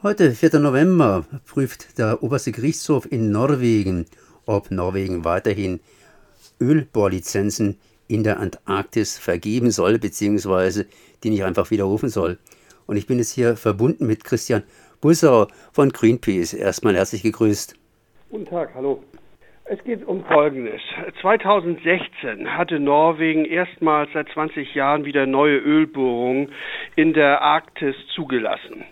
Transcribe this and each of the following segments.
Heute, 4. November, prüft der oberste Gerichtshof in Norwegen, ob Norwegen weiterhin Ölbohrlizenzen in der Antarktis vergeben soll, beziehungsweise die nicht einfach widerrufen soll. Und ich bin jetzt hier verbunden mit Christian Bussauer von Greenpeace. Erstmal herzlich gegrüßt. Guten Tag, hallo. Es geht um Folgendes. 2016 hatte Norwegen erstmals seit 20 Jahren wieder neue Ölbohrungen in der Arktis zugelassen.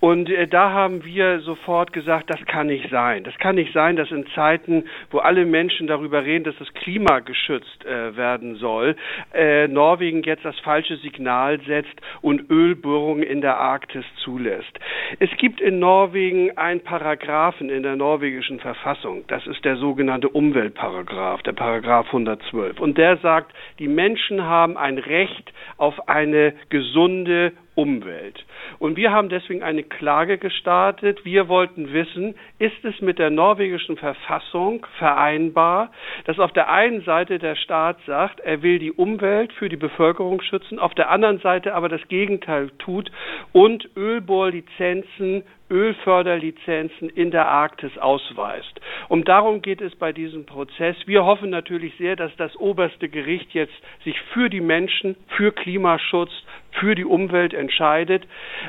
Und äh, da haben wir sofort gesagt, das kann nicht sein. Das kann nicht sein, dass in Zeiten, wo alle Menschen darüber reden, dass das Klima geschützt äh, werden soll, äh, Norwegen jetzt das falsche Signal setzt und Ölbohrungen in der Arktis zulässt. Es gibt in Norwegen einen Paragraphen in der norwegischen Verfassung. Das ist der sogenannte sogenannte Umweltparagraph, der Paragraph 112. Und der sagt, die Menschen haben ein Recht auf eine gesunde Umwelt. Und wir haben deswegen eine Klage gestartet. Wir wollten wissen, ist es mit der norwegischen Verfassung vereinbar, dass auf der einen Seite der Staat sagt, er will die Umwelt für die Bevölkerung schützen, auf der anderen Seite aber das Gegenteil tut und Ölbohrlizenzen Ölförderlizenzen in der Arktis ausweist. Und darum geht es bei diesem Prozess. Wir hoffen natürlich sehr, dass das oberste Gericht jetzt sich für die Menschen, für Klimaschutz, für die Umwelt entscheidet.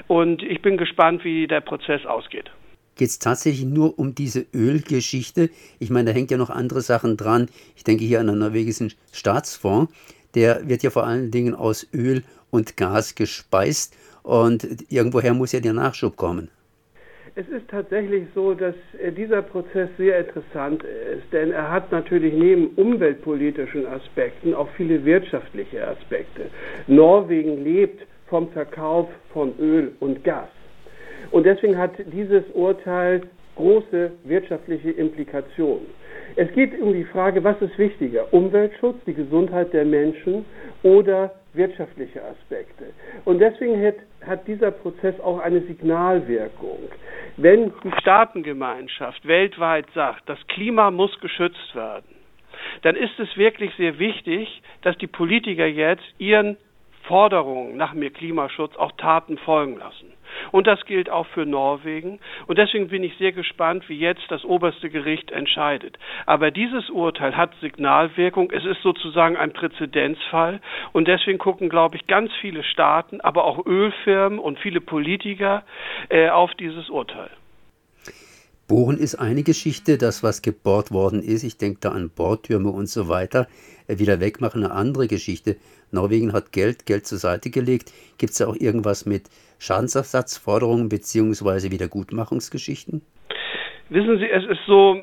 Und ich bin gespannt, wie der Prozess ausgeht. Geht es tatsächlich nur um diese Ölgeschichte? Ich meine, da hängt ja noch andere Sachen dran. Ich denke hier an den norwegischen Staatsfonds. Der wird ja vor allen Dingen aus Öl und Gas gespeist. Und irgendwoher muss ja der Nachschub kommen. Es ist tatsächlich so, dass äh, dieser Prozess sehr interessant ist, denn er hat natürlich neben umweltpolitischen Aspekten auch viele wirtschaftliche Aspekte. Norwegen lebt vom Verkauf von Öl und Gas. Und deswegen hat dieses Urteil große wirtschaftliche Implikationen. Es geht um die Frage, was ist wichtiger? Umweltschutz, die Gesundheit der Menschen oder wirtschaftliche Aspekte. Und deswegen hat, hat dieser Prozess auch eine Signalwirkung. Wenn die Staatengemeinschaft weltweit sagt, das Klima muss geschützt werden, dann ist es wirklich sehr wichtig, dass die Politiker jetzt ihren Forderungen nach mehr Klimaschutz auch Taten folgen lassen. Und das gilt auch für Norwegen. Und deswegen bin ich sehr gespannt, wie jetzt das oberste Gericht entscheidet. Aber dieses Urteil hat Signalwirkung. Es ist sozusagen ein Präzedenzfall. Und deswegen gucken, glaube ich, ganz viele Staaten, aber auch Ölfirmen und viele Politiker äh, auf dieses Urteil. Bohren ist eine Geschichte, das, was gebohrt worden ist, ich denke da an Bohrtürme und so weiter, äh, wieder wegmachen, eine andere Geschichte. Norwegen hat Geld, Geld zur Seite gelegt. Gibt es auch irgendwas mit Schadensersatzforderungen bzw. Wiedergutmachungsgeschichten? Wissen Sie, es ist so,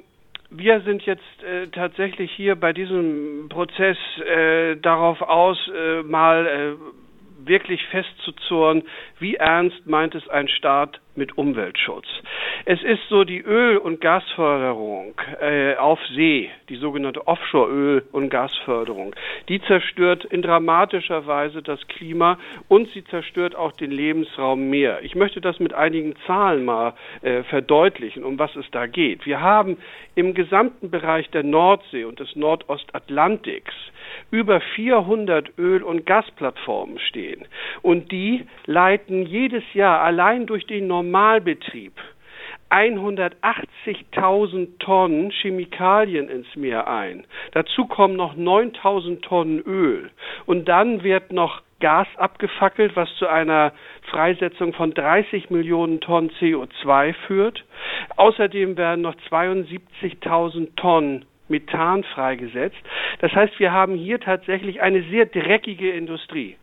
wir sind jetzt äh, tatsächlich hier bei diesem Prozess äh, darauf aus, äh, mal äh, wirklich festzuzurren, wie ernst meint es ein Staat mit Umweltschutz. Es ist so die Öl- und Gasförderung äh, auf See, die sogenannte Offshore-Öl- und Gasförderung, die zerstört in dramatischer Weise das Klima und sie zerstört auch den Lebensraum mehr. Ich möchte das mit einigen Zahlen mal äh, verdeutlichen, um was es da geht. Wir haben im gesamten Bereich der Nordsee und des Nordostatlantiks über 400 Öl- und Gasplattformen stehen und die leiten jedes Jahr allein durch den Normalbetrieb 180.000 Tonnen Chemikalien ins Meer ein. Dazu kommen noch 9.000 Tonnen Öl. Und dann wird noch Gas abgefackelt, was zu einer Freisetzung von 30 Millionen Tonnen CO2 führt. Außerdem werden noch 72.000 Tonnen Methan freigesetzt. Das heißt, wir haben hier tatsächlich eine sehr dreckige Industrie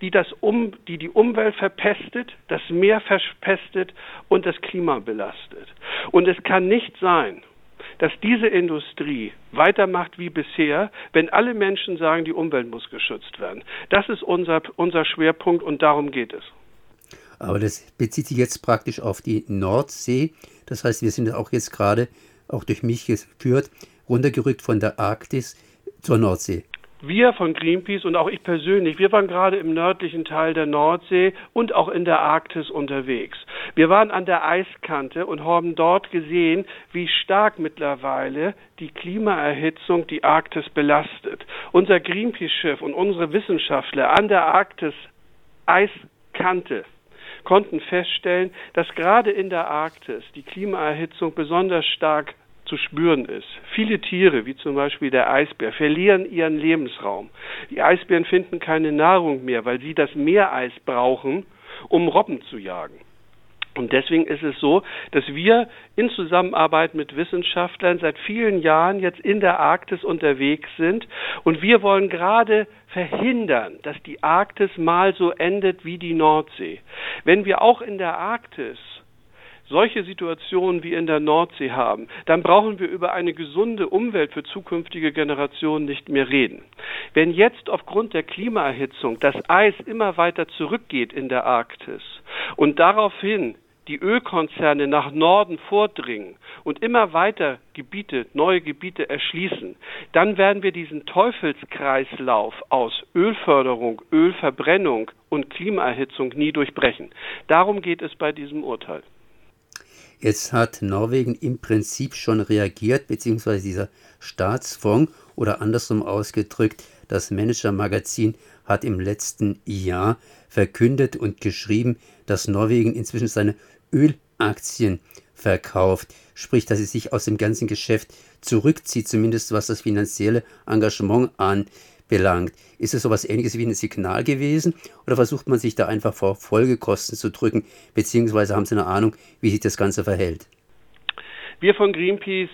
die, das um, die die Umwelt verpestet, das Meer verpestet und das Klima belastet. Und es kann nicht sein, dass diese Industrie weitermacht wie bisher, wenn alle Menschen sagen, die Umwelt muss geschützt werden. Das ist unser, unser Schwerpunkt und darum geht es. Aber das bezieht sich jetzt praktisch auf die Nordsee. Das heißt, wir sind auch jetzt gerade, auch durch mich geführt, runtergerückt von der Arktis zur Nordsee. Wir von Greenpeace und auch ich persönlich, wir waren gerade im nördlichen Teil der Nordsee und auch in der Arktis unterwegs. Wir waren an der Eiskante und haben dort gesehen, wie stark mittlerweile die Klimaerhitzung die Arktis belastet. Unser Greenpeace-Schiff und unsere Wissenschaftler an der Arktis Eiskante konnten feststellen, dass gerade in der Arktis die Klimaerhitzung besonders stark zu spüren ist. Viele Tiere, wie zum Beispiel der Eisbär, verlieren ihren Lebensraum. Die Eisbären finden keine Nahrung mehr, weil sie das Meereis brauchen, um Robben zu jagen. Und deswegen ist es so, dass wir in Zusammenarbeit mit Wissenschaftlern seit vielen Jahren jetzt in der Arktis unterwegs sind und wir wollen gerade verhindern, dass die Arktis mal so endet wie die Nordsee. Wenn wir auch in der Arktis solche Situationen wie in der Nordsee haben, dann brauchen wir über eine gesunde Umwelt für zukünftige Generationen nicht mehr reden. Wenn jetzt aufgrund der Klimaerhitzung das Eis immer weiter zurückgeht in der Arktis und daraufhin die Ölkonzerne nach Norden vordringen und immer weiter Gebiete, neue Gebiete erschließen, dann werden wir diesen Teufelskreislauf aus Ölförderung, Ölverbrennung und Klimaerhitzung nie durchbrechen. Darum geht es bei diesem Urteil. Jetzt hat Norwegen im Prinzip schon reagiert, beziehungsweise dieser Staatsfonds oder andersrum ausgedrückt, das Manager-Magazin hat im letzten Jahr verkündet und geschrieben, dass Norwegen inzwischen seine Ölaktien verkauft, sprich, dass es sich aus dem ganzen Geschäft zurückzieht, zumindest was das finanzielle Engagement anbelangt. Ist es sowas ähnliches wie ein Signal gewesen oder versucht man sich da einfach vor Folgekosten zu drücken, beziehungsweise haben Sie eine Ahnung, wie sich das Ganze verhält? Wir von Greenpeace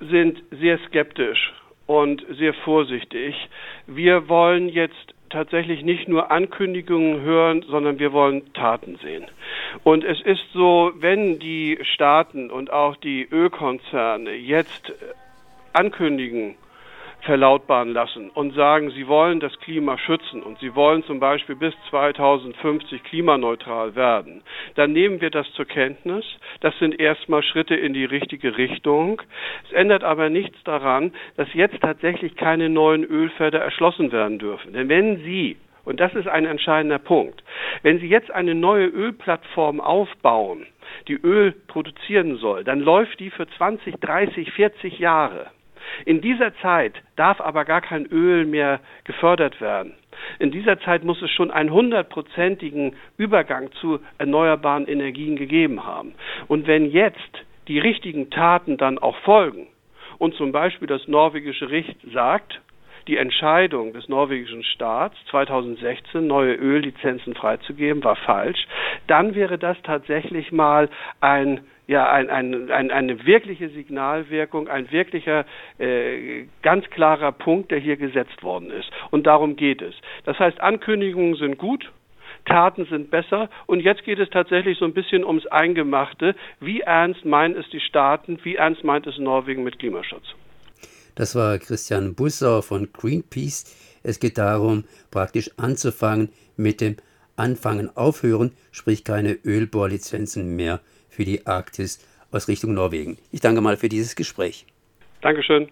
sind sehr skeptisch und sehr vorsichtig. Wir wollen jetzt tatsächlich nicht nur Ankündigungen hören, sondern wir wollen Taten sehen. Und es ist so, wenn die Staaten und auch die Ölkonzerne jetzt ankündigen, verlautbaren lassen und sagen, sie wollen das Klima schützen und sie wollen zum Beispiel bis 2050 klimaneutral werden, dann nehmen wir das zur Kenntnis. Das sind erstmal Schritte in die richtige Richtung. Es ändert aber nichts daran, dass jetzt tatsächlich keine neuen Ölfelder erschlossen werden dürfen. Denn wenn Sie und das ist ein entscheidender Punkt. Wenn Sie jetzt eine neue Ölplattform aufbauen, die Öl produzieren soll, dann läuft die für 20, 30, 40 Jahre. In dieser Zeit darf aber gar kein Öl mehr gefördert werden. In dieser Zeit muss es schon einen hundertprozentigen Übergang zu erneuerbaren Energien gegeben haben. Und wenn jetzt die richtigen Taten dann auch folgen und zum Beispiel das norwegische Gericht sagt, die Entscheidung des norwegischen Staats 2016 neue Öllizenzen freizugeben war falsch, dann wäre das tatsächlich mal ein ja ein, ein, ein, eine wirkliche Signalwirkung, ein wirklicher äh, ganz klarer Punkt, der hier gesetzt worden ist. Und darum geht es. Das heißt, Ankündigungen sind gut, Taten sind besser. Und jetzt geht es tatsächlich so ein bisschen ums Eingemachte. Wie ernst meinen es die Staaten? Wie ernst meint es Norwegen mit Klimaschutz? Das war Christian Bussauer von Greenpeace. Es geht darum, praktisch anzufangen mit dem Anfangen aufhören, sprich keine Ölbohrlizenzen mehr für die Arktis aus Richtung Norwegen. Ich danke mal für dieses Gespräch. Dankeschön.